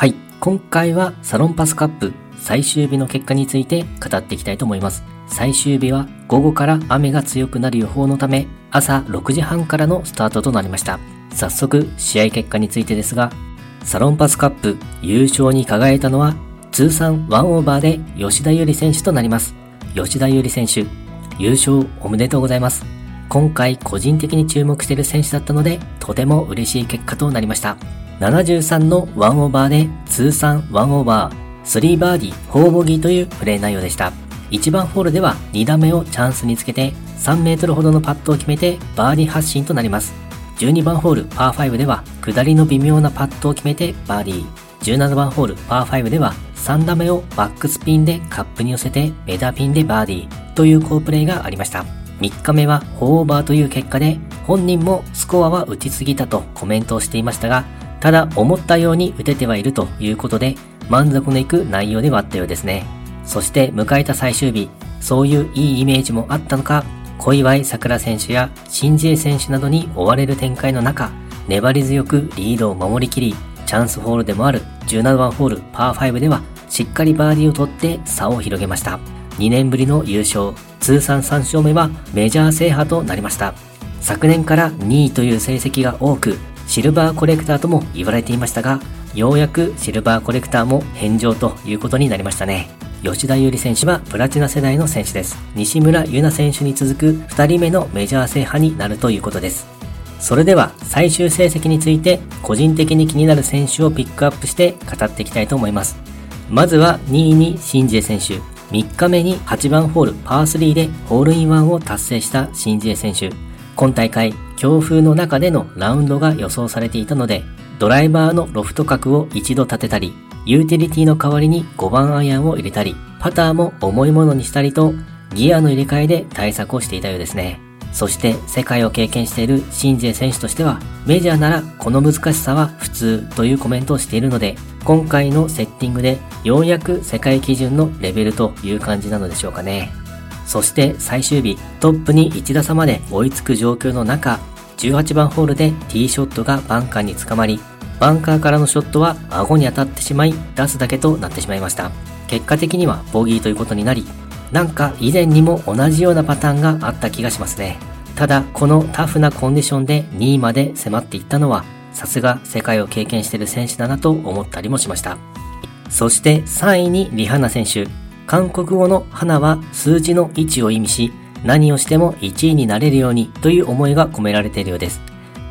はい、今回はサロンパスカップ最終日の結果について語っていきたいと思います。最終日は午後から雨が強くなる予報のため朝6時半からのスタートとなりました。早速試合結果についてですが、サロンパスカップ優勝に輝いたのは通算1オーバーで吉田優里選手となります。吉田優里選手、優勝おめでとうございます。今回個人的に注目している選手だったので、とても嬉しい結果となりました。73の1オーバーで通算1オーバー、3バーディー、4ボギーというプレー内容でした。1番ホールでは2打目をチャンスにつけて3メートルほどのパットを決めてバーディー発進となります。12番ホールパー5では下りの微妙なパットを決めてバーディー。17番ホールパー5では3打目をバックスピンでカップに寄せてメダピンでバーディーという好プレーがありました。3日目は4オーバーという結果で本人もスコアは打ちすぎたとコメントをしていましたがただ思ったように打ててはいるということで満足のいく内容ではあったようですね。そして迎えた最終日、そういういいイメージもあったのか、小祝さくら選手や新ジエ選手などに追われる展開の中、粘り強くリードを守りきり、チャンスホールでもある17番ホールパー5ではしっかりバーディーを取って差を広げました。2年ぶりの優勝、通算3勝目はメジャー制覇となりました。昨年から2位という成績が多く、シルバーコレクターとも言われていましたが、ようやくシルバーコレクターも返上ということになりましたね。吉田優里選手はプラチナ世代の選手です。西村優奈選手に続く2人目のメジャー制覇になるということです。それでは最終成績について個人的に気になる選手をピックアップして語っていきたいと思います。まずは2位にシンジエ選手、3日目に8番ホールパー3でホールインワンを達成したシンジエ選手。今大会強風の中でのラウンドが予想されていたので、ドライバーのロフト角を一度立てたり、ユーティリティの代わりに5番アイアンを入れたり、パターも重いものにしたりと、ギアの入れ替えで対策をしていたようですね。そして世界を経験しているシンジェ選手としては、メジャーならこの難しさは普通というコメントをしているので、今回のセッティングでようやく世界基準のレベルという感じなのでしょうかね。そして最終日、トップに1打差まで追いつく状況の中、18番ホールでティーショットがバンカーにつかまり、バンカーからのショットは顎に当たってしまい、出すだけとなってしまいました。結果的にはボギーということになり、なんか以前にも同じようなパターンがあった気がしますね。ただ、このタフなコンディションで2位まで迫っていったのは、さすが世界を経験している選手だなと思ったりもしました。そして3位にリハナ選手。韓国語の花は数字の位置を意味し、何をしても1位になれるようにという思いが込められているようです。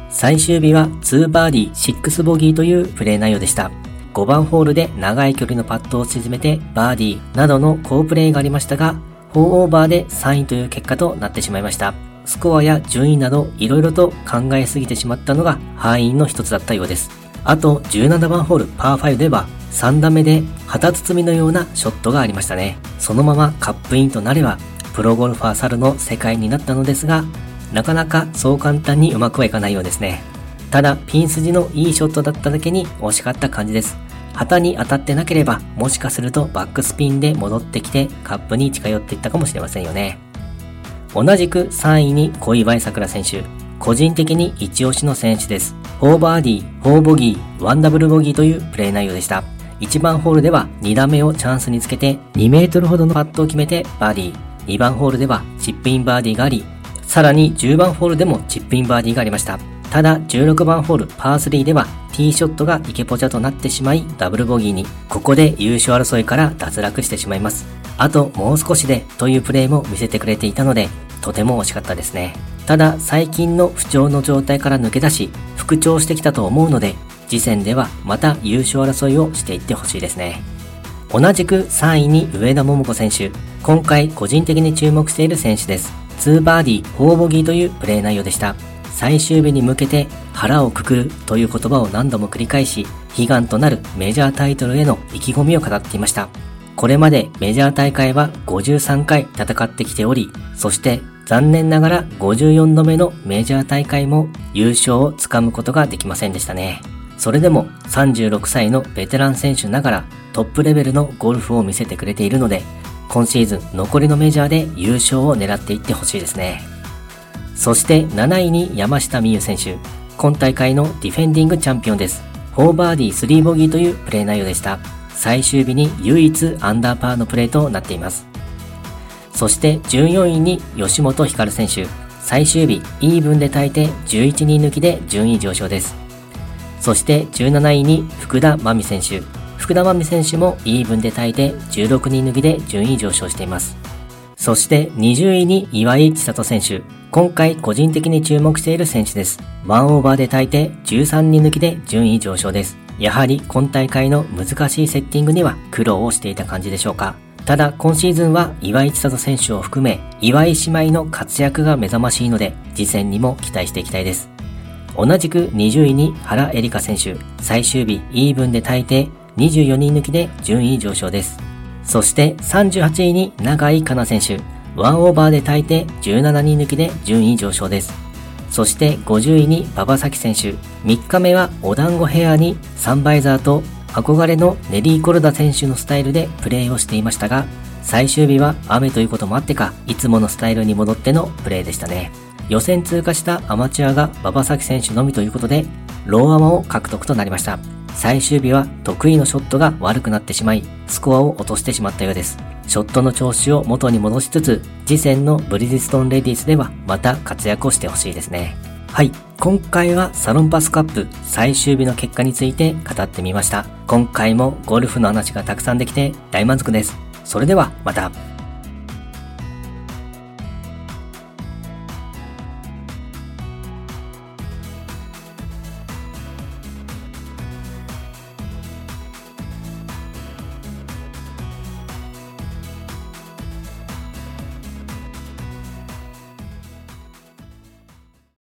最終日は2バーディー6ボギーというプレー内容でした。5番ホールで長い距離のパットを沈めてバーディーなどの好プレーがありましたが、4オーバーで3位という結果となってしまいました。スコアや順位など色々と考えすぎてしまったのが敗因の一つだったようです。あと17番ホールパー5では3打目で旗包みのようなショットがありましたね。そのままカップインとなれば、プロゴルファー猿の世界になったのですが、なかなかそう簡単にうまくはいかないようですね。ただ、ピン筋のいいショットだっただけに惜しかった感じです。旗に当たってなければ、もしかするとバックスピンで戻ってきてカップに近寄っていったかもしれませんよね。同じく3位に小祝さくら選手。個人的に一押しの選手です。4バーディー、4ボギー、1ダブルボギーというプレー内容でした。1番ホールでは2打目をチャンスにつけて2メートルほどのパットを決めてバーディー。2番ホールではチップインバーディーがあり、さらに10番ホールでもチップインバーディーがありました。ただ16番ホールパー3ではティーショットがイケポチャとなってしまいダブルボギーに、ここで優勝争いから脱落してしまいます。あともう少しでというプレーも見せてくれていたので、とても惜しかったですね。ただ最近の不調の状態から抜け出し、復調してきたと思うので、次戦ではまた優勝争いをしていってほしいですね。同じく3位に上田桃子選手。今回個人的に注目している選手です。2バーディー、4ボギーというプレー内容でした。最終日に向けて腹をくくるという言葉を何度も繰り返し、悲願となるメジャータイトルへの意気込みを語っていました。これまでメジャー大会は53回戦ってきており、そして残念ながら54度目のメジャー大会も優勝をつかむことができませんでしたね。それでも36歳のベテラン選手ながらトップレベルのゴルフを見せてくれているので、今シーズン残りのメジャーで優勝を狙っていってほしいですね。そして7位に山下美夢選手。今大会のディフェンディングチャンピオンです。4バーディー3ボギーというプレー内容でした。最終日に唯一アンダーパーのプレーとなっています。そして14位に吉本ひかる選手。最終日、イーブンで耐えて11人抜きで順位上昇です。そして17位に福田真美選手。福田真美選手もイーブンで耐えて16人抜きで順位上昇しています。そして20位に岩井千里選手。今回個人的に注目している選手です。ワンオーバーで耐えて13人抜きで順位上昇です。やはり今大会の難しいセッティングには苦労をしていた感じでしょうか。ただ今シーズンは岩井千里選手を含め岩井姉妹の活躍が目覚ましいので次戦にも期待していきたいです。同じく20位に原エリカ選手、最終日イーブンで耐えて24人抜きで順位上昇です。そして38位に永井香奈選手、ワンオーバーで耐えて17人抜きで順位上昇です。そして50位に馬場咲選手、3日目はお団子ヘアにサンバイザーと憧れのネリー・コルダ選手のスタイルでプレーをしていましたが、最終日は雨ということもあってか、いつものスタイルに戻ってのプレーでしたね。予選通過したアマチュアが馬場咲選手のみということで、ローアマを獲得となりました。最終日は得意のショットが悪くなってしまい、スコアを落としてしまったようです。ショットの調子を元に戻しつつ、次戦のブリヂストンレディースではまた活躍をしてほしいですね。はい。今回はサロンパスカップ最終日の結果について語ってみました。今回もゴルフの話がたくさんできて大満足です。それではまた。